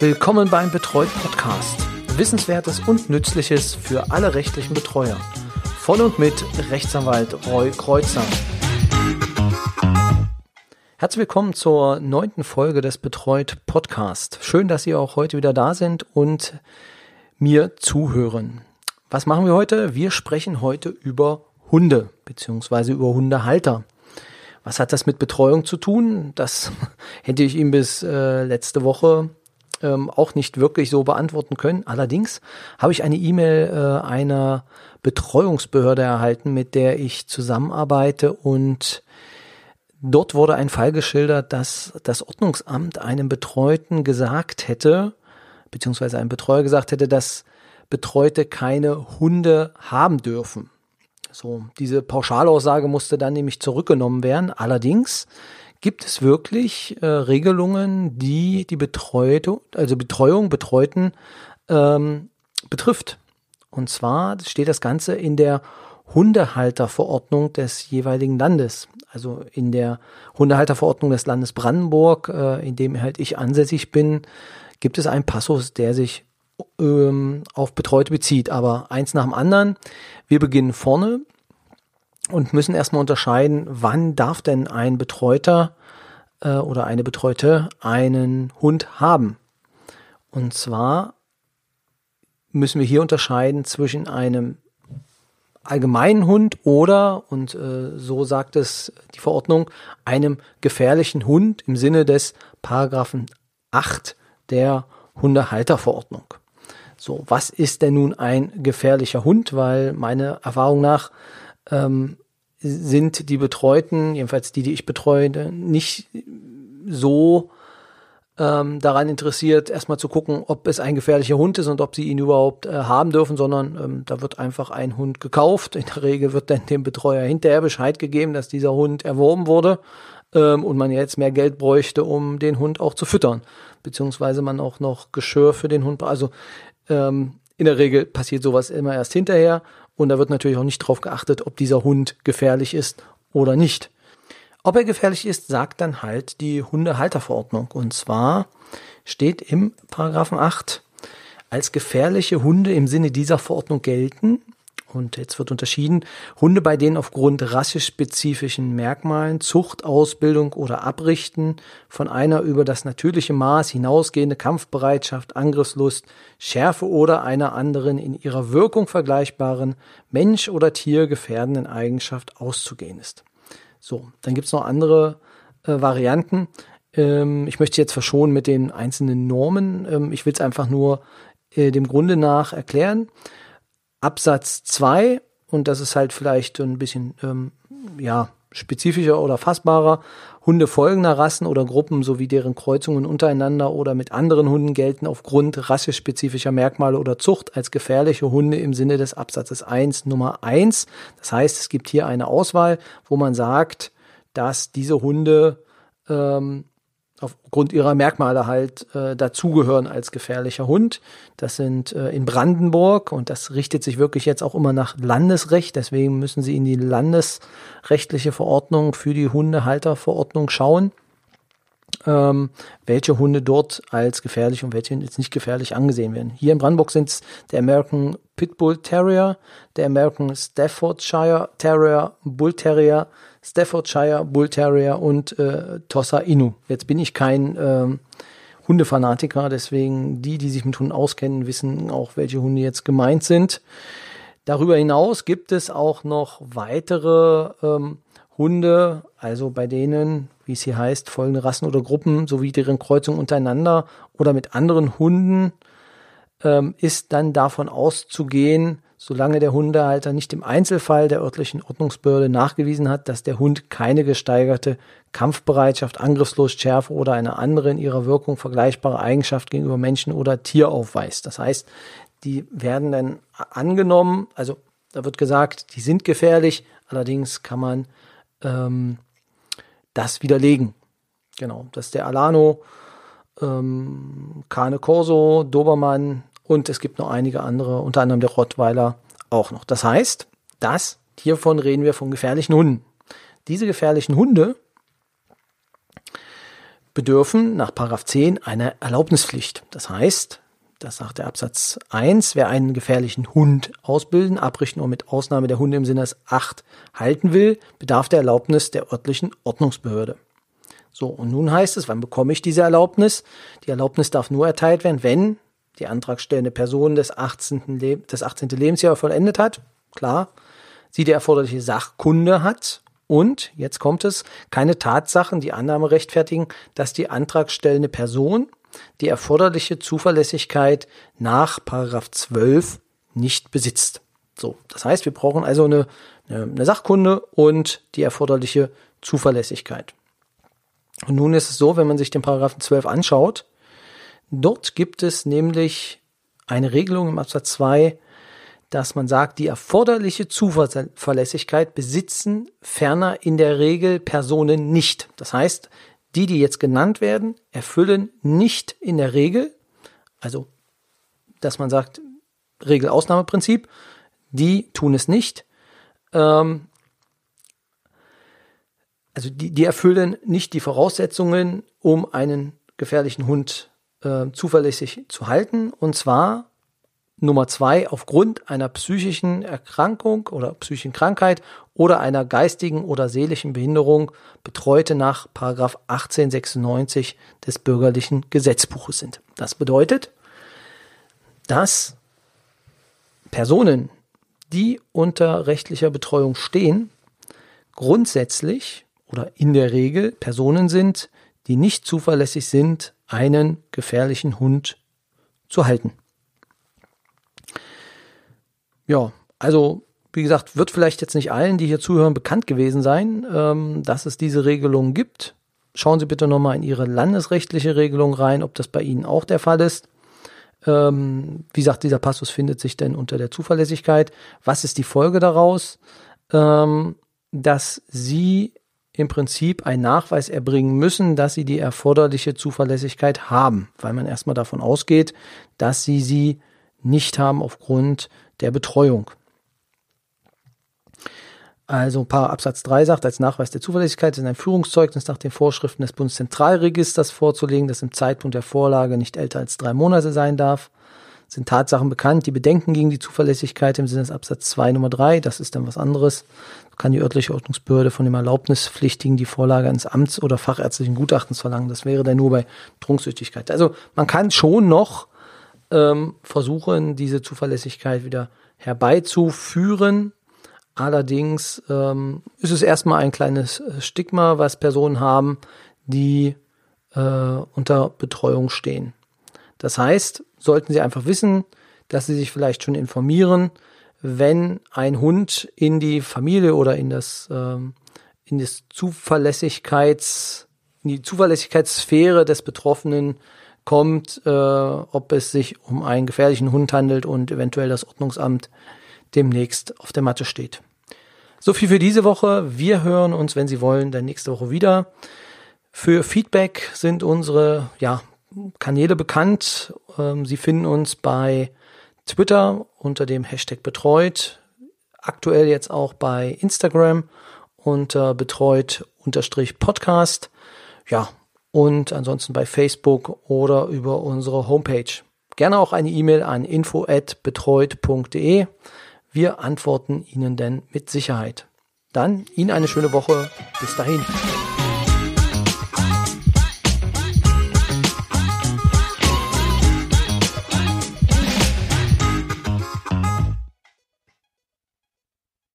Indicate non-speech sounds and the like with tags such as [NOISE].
Willkommen beim Betreut Podcast. Wissenswertes und Nützliches für alle rechtlichen Betreuer. Von und mit Rechtsanwalt Roy Kreuzer. Herzlich willkommen zur neunten Folge des Betreut Podcast. Schön, dass Sie auch heute wieder da sind und mir zuhören. Was machen wir heute? Wir sprechen heute über Hunde beziehungsweise über Hundehalter. Was hat das mit Betreuung zu tun? Das [LAUGHS] hätte ich ihm bis äh, letzte Woche ähm, auch nicht wirklich so beantworten können. Allerdings habe ich eine E-Mail äh, einer Betreuungsbehörde erhalten, mit der ich zusammenarbeite und dort wurde ein Fall geschildert, dass das Ordnungsamt einem Betreuten gesagt hätte, beziehungsweise ein Betreuer gesagt hätte, dass Betreute keine Hunde haben dürfen. So, diese Pauschalaussage musste dann nämlich zurückgenommen werden. Allerdings gibt es wirklich äh, Regelungen, die die Betreuung, also Betreuung Betreuten ähm, betrifft. Und zwar steht das Ganze in der Hundehalterverordnung des jeweiligen Landes. Also in der Hundehalterverordnung des Landes Brandenburg, äh, in dem halt ich ansässig bin, gibt es einen Passus, der sich ähm, auf Betreute bezieht. Aber eins nach dem anderen. Wir beginnen vorne und müssen erstmal unterscheiden, wann darf denn ein Betreuter äh, oder eine Betreute einen Hund haben. Und zwar müssen wir hier unterscheiden zwischen einem allgemeinen Hund oder, und äh, so sagt es die Verordnung, einem gefährlichen Hund im Sinne des Paragraphen 8 der Hundehalterverordnung. So, was ist denn nun ein gefährlicher Hund? Weil meine Erfahrung nach ähm, sind die Betreuten, jedenfalls die, die ich betreue, nicht so ähm, daran interessiert, erstmal zu gucken, ob es ein gefährlicher Hund ist und ob sie ihn überhaupt äh, haben dürfen, sondern ähm, da wird einfach ein Hund gekauft. In der Regel wird dann dem Betreuer hinterher Bescheid gegeben, dass dieser Hund erworben wurde ähm, und man jetzt mehr Geld bräuchte, um den Hund auch zu füttern, beziehungsweise man auch noch Geschirr für den Hund. Also ähm, in der Regel passiert sowas immer erst hinterher und da wird natürlich auch nicht darauf geachtet, ob dieser Hund gefährlich ist oder nicht. Ob er gefährlich ist, sagt dann halt die Hundehalterverordnung. Und zwar steht im Paragraphen 8, als gefährliche Hunde im Sinne dieser Verordnung gelten und jetzt wird unterschieden, Hunde, bei denen aufgrund rassespezifischen Merkmalen, Zucht, Ausbildung oder Abrichten von einer über das natürliche Maß hinausgehende Kampfbereitschaft, Angriffslust, Schärfe oder einer anderen in ihrer Wirkung vergleichbaren Mensch- oder Tier gefährdenden Eigenschaft auszugehen ist. So, dann gibt's noch andere äh, Varianten. Ähm, ich möchte jetzt verschonen mit den einzelnen Normen. Ähm, ich will es einfach nur äh, dem Grunde nach erklären. Absatz 2, und das ist halt vielleicht ein bisschen ähm, ja, spezifischer oder fassbarer, Hunde folgender Rassen oder Gruppen sowie deren Kreuzungen untereinander oder mit anderen Hunden gelten aufgrund rassespezifischer Merkmale oder Zucht als gefährliche Hunde im Sinne des Absatzes 1 Nummer 1. Das heißt, es gibt hier eine Auswahl, wo man sagt, dass diese Hunde ähm, aufgrund ihrer Merkmale halt äh, dazugehören als gefährlicher Hund. Das sind äh, in Brandenburg und das richtet sich wirklich jetzt auch immer nach Landesrecht. Deswegen müssen Sie in die landesrechtliche Verordnung für die Hundehalterverordnung schauen, ähm, welche Hunde dort als gefährlich und welche jetzt nicht gefährlich angesehen werden. Hier in Brandenburg sind es der American Pitbull Terrier, der American Staffordshire Terrier, Bull Terrier, Staffordshire Bull Terrier und äh, Tossa Inu. Jetzt bin ich kein ähm, Hundefanatiker, deswegen die, die sich mit Hunden auskennen, wissen auch, welche Hunde jetzt gemeint sind. Darüber hinaus gibt es auch noch weitere ähm, Hunde, also bei denen, wie es hier heißt, folgende Rassen oder Gruppen sowie deren Kreuzung untereinander oder mit anderen Hunden ähm, ist dann davon auszugehen, solange der Hundehalter nicht im Einzelfall der örtlichen Ordnungsbehörde nachgewiesen hat, dass der Hund keine gesteigerte Kampfbereitschaft, Angriffslust, Schärfe oder eine andere in ihrer Wirkung vergleichbare Eigenschaft gegenüber Menschen oder Tier aufweist. Das heißt, die werden dann angenommen, also da wird gesagt, die sind gefährlich, allerdings kann man ähm, das widerlegen. Genau, das ist der Alano, ähm, Cane Corso, Dobermann, und es gibt noch einige andere, unter anderem der Rottweiler auch noch. Das heißt, das, hiervon reden wir von gefährlichen Hunden. Diese gefährlichen Hunde bedürfen nach 10 einer Erlaubnispflicht. Das heißt, das sagt der Absatz 1, wer einen gefährlichen Hund ausbilden, abrichten oder mit Ausnahme der Hunde im Sinne des 8 halten will, bedarf der Erlaubnis der örtlichen Ordnungsbehörde. So, und nun heißt es, wann bekomme ich diese Erlaubnis? Die Erlaubnis darf nur erteilt werden, wenn die antragstellende Person des 18. Leb das 18. Lebensjahr vollendet hat, klar, sie die erforderliche Sachkunde hat und, jetzt kommt es, keine Tatsachen die Annahme rechtfertigen, dass die antragstellende Person die erforderliche Zuverlässigkeit nach 12 nicht besitzt. So, das heißt, wir brauchen also eine, eine Sachkunde und die erforderliche Zuverlässigkeit. Und nun ist es so, wenn man sich den Paragraphen 12 anschaut, dort gibt es nämlich eine Regelung im Absatz 2, dass man sagt, die erforderliche Zuverlässigkeit besitzen ferner in der Regel Personen nicht. Das heißt, die, die jetzt genannt werden, erfüllen nicht in der Regel, also dass man sagt, Regel-Ausnahmeprinzip, die tun es nicht. Ähm, also die, die erfüllen nicht die Voraussetzungen, um einen gefährlichen Hund äh, zuverlässig zu halten. Und zwar Nummer zwei, aufgrund einer psychischen Erkrankung oder psychischen Krankheit oder einer geistigen oder seelischen Behinderung Betreute nach 1896 des bürgerlichen Gesetzbuches sind. Das bedeutet, dass Personen, die unter rechtlicher Betreuung stehen, grundsätzlich oder in der Regel Personen sind, die nicht zuverlässig sind, einen gefährlichen Hund zu halten. Ja, also wie gesagt, wird vielleicht jetzt nicht allen, die hier zuhören, bekannt gewesen sein, ähm, dass es diese Regelung gibt. Schauen Sie bitte nochmal in Ihre landesrechtliche Regelung rein, ob das bei Ihnen auch der Fall ist. Ähm, wie gesagt, dieser Passus findet sich denn unter der Zuverlässigkeit. Was ist die Folge daraus? Ähm, dass Sie im Prinzip einen Nachweis erbringen müssen, dass sie die erforderliche Zuverlässigkeit haben, weil man erstmal davon ausgeht, dass sie sie nicht haben aufgrund der Betreuung. Also Paar Absatz 3 sagt, als Nachweis der Zuverlässigkeit ist ein Führungszeugnis nach den Vorschriften des Bundeszentralregisters vorzulegen, das im Zeitpunkt der Vorlage nicht älter als drei Monate sein darf sind Tatsachen bekannt, die Bedenken gegen die Zuverlässigkeit im Sinne des Absatz 2 Nummer 3, das ist dann was anderes, kann die örtliche Ordnungsbehörde von dem Erlaubnispflichtigen die Vorlage eines Amts- oder fachärztlichen Gutachtens verlangen. Das wäre dann nur bei Trunksüchtigkeit. Also man kann schon noch ähm, versuchen, diese Zuverlässigkeit wieder herbeizuführen. Allerdings ähm, ist es erstmal ein kleines äh, Stigma, was Personen haben, die äh, unter Betreuung stehen. Das heißt, sollten Sie einfach wissen, dass Sie sich vielleicht schon informieren, wenn ein Hund in die Familie oder in das, ähm, in das Zuverlässigkeits, in die Zuverlässigkeitssphäre des Betroffenen kommt, äh, ob es sich um einen gefährlichen Hund handelt und eventuell das Ordnungsamt demnächst auf der Matte steht. So viel für diese Woche. Wir hören uns, wenn Sie wollen, dann nächste Woche wieder. Für Feedback sind unsere ja, Kanäle bekannt. Ähm, Sie finden uns bei Twitter unter dem Hashtag betreut, aktuell jetzt auch bei Instagram unter betreut unterstrich Podcast. Ja, und ansonsten bei Facebook oder über unsere Homepage. Gerne auch eine E-Mail an info at betreut.de. Wir antworten Ihnen denn mit Sicherheit. Dann Ihnen eine schöne Woche. Bis dahin.